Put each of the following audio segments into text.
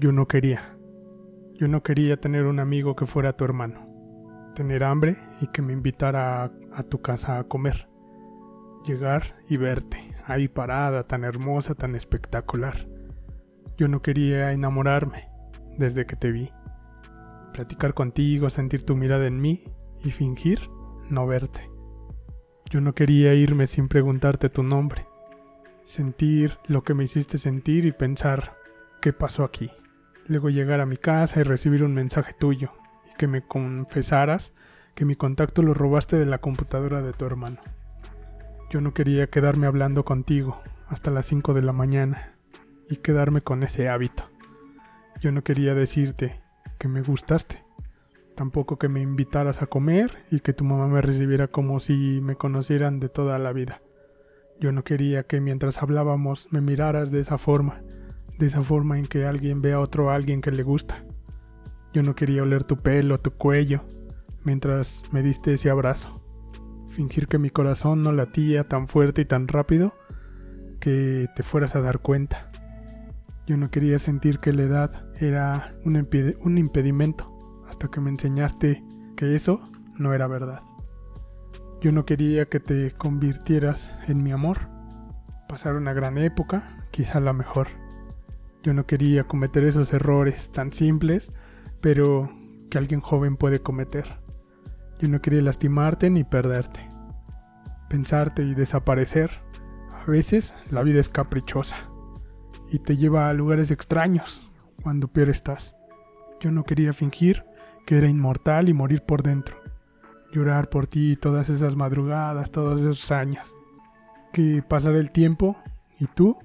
Yo no quería. Yo no quería tener un amigo que fuera tu hermano. Tener hambre y que me invitara a, tu casa a comer. Llegar y verte, ahí parada, tan hermosa, tan espectacular. Yo no quería enamorarme desde que te vi. Platicar contigo, sentir tu mirada en mí y fingir no verte. Yo no quería irme sin preguntarte tu nombre. Sentir lo que me hiciste sentir y pensar qué pasó aquí. Luego llegar a mi casa y recibir un mensaje tuyo y que me confesaras que mi contacto lo robaste de la computadora de tu hermano. Yo no quería quedarme hablando contigo hasta las 5 de la mañana y quedarme con ese hábito. Yo no quería decirte que me gustaste, tampoco que me invitaras a comer y que tu mamá me recibiera como si me conocieran de toda la vida. Yo no quería que mientras hablábamos me miraras de esa forma, de esa forma en que alguien ve a otro alguien que le gusta. Yo no quería oler tu pelo, tu cuello, mientras me diste ese abrazo. Fingir que mi corazón no latía tan fuerte y tan rápido que te fueras a dar cuenta. Yo no quería sentir que la edad era un, un impedimento hasta que me enseñaste que eso no era verdad. Yo no quería que te convirtieras en mi amor, pasar una gran época, quizá la mejor. Yo no quería cometer esos errores tan simples, pero que alguien joven puede cometer. Yo no quería lastimarte ni perderte. Pensarte y desaparecer. A veces la vida es caprichosa y te lleva a lugares extraños cuando peor estás. Yo no quería fingir que era inmortal y morir por dentro. Llorar por ti todas esas madrugadas, todos esos años. Que pasara el tiempo y tú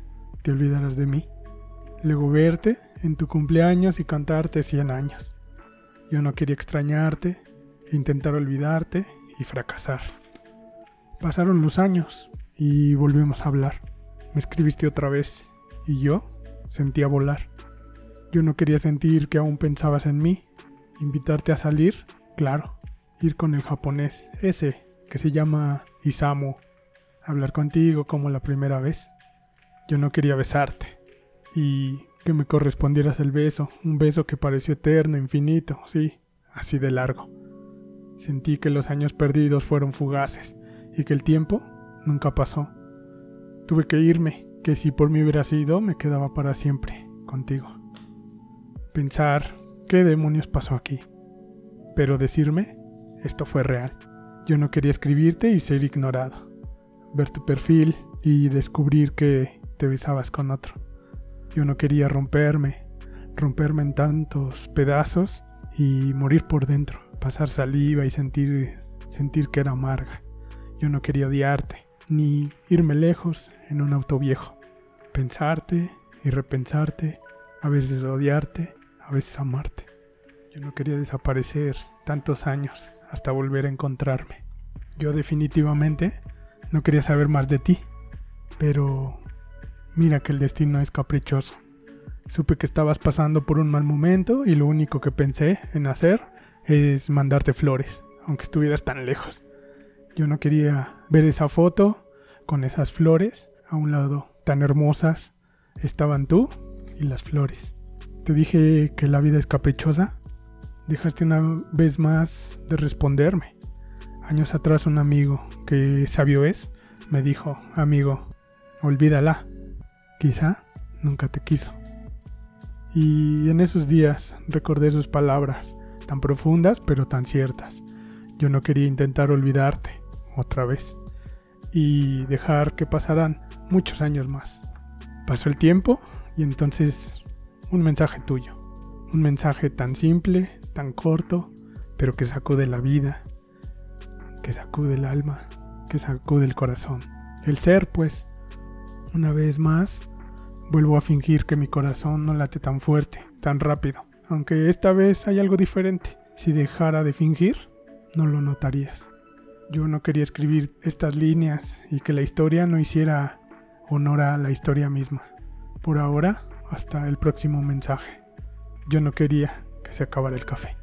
te olvidaras de mí. Luego verte en tu cumpleaños y cantarte 100 años. Yo no quería extrañarte, intentar olvidarte y fracasar. Pasaron los años y volvimos a hablar. Me escribiste otra vez y yo sentía volar. Yo no quería sentir que aún pensabas en mí. Invitarte a salir, claro. Ir con el japonés, ese que se llama Isamu. Hablar contigo como la primera vez. Yo no quería besarte. Y que me correspondieras el beso, un beso que pareció eterno, infinito, sí, así de largo. Sentí que los años perdidos fueron fugaces y que el tiempo nunca pasó. Tuve que irme, que si por mí hubiera sido, me quedaba para siempre contigo. Pensar qué demonios pasó aquí. Pero decirme, esto fue real. Yo no quería escribirte y ser ignorado. Ver tu perfil y descubrir que te besabas con otro. Yo no quería romperme, romperme en tantos pedazos y morir por dentro, pasar saliva y sentir sentir que era amarga. Yo no quería odiarte, ni irme lejos en un auto viejo. Pensarte y repensarte, a veces odiarte, a veces amarte. Yo no quería desaparecer tantos años hasta volver a encontrarme. Yo definitivamente no quería saber más de ti, pero mira que el destino es caprichoso. Supe que estabas pasando por un mal momento y lo único que pensé en hacer es mandarte flores, aunque estuvieras tan lejos. Yo no quería ver esa foto con esas flores a un lado tan hermosas. Estaban tú y las flores. Te dije que la vida es caprichosa. Dejaste una vez más de responderme. Años atrás un amigo, que sabio es, me dijo, amigo, olvídala. Quizá nunca te quiso. Y en esos días recordé sus palabras, tan profundas pero tan ciertas. Yo no quería intentar olvidarte otra vez y dejar que pasaran muchos años más. Pasó el tiempo y entonces un mensaje tuyo, un mensaje tan simple, tan corto, pero que sacude la vida, que sacude el alma, que sacude el corazón. El ser, pues, una vez más, vuelvo a fingir que mi corazón no late tan fuerte, tan rápido, aunque esta vez hay algo diferente. Si dejara de fingir, no lo notarías. Yo no quería escribir estas líneas y que la historia no hiciera honor a la historia misma. Por ahora, hasta el próximo mensaje. Yo no quería que se acabara el café.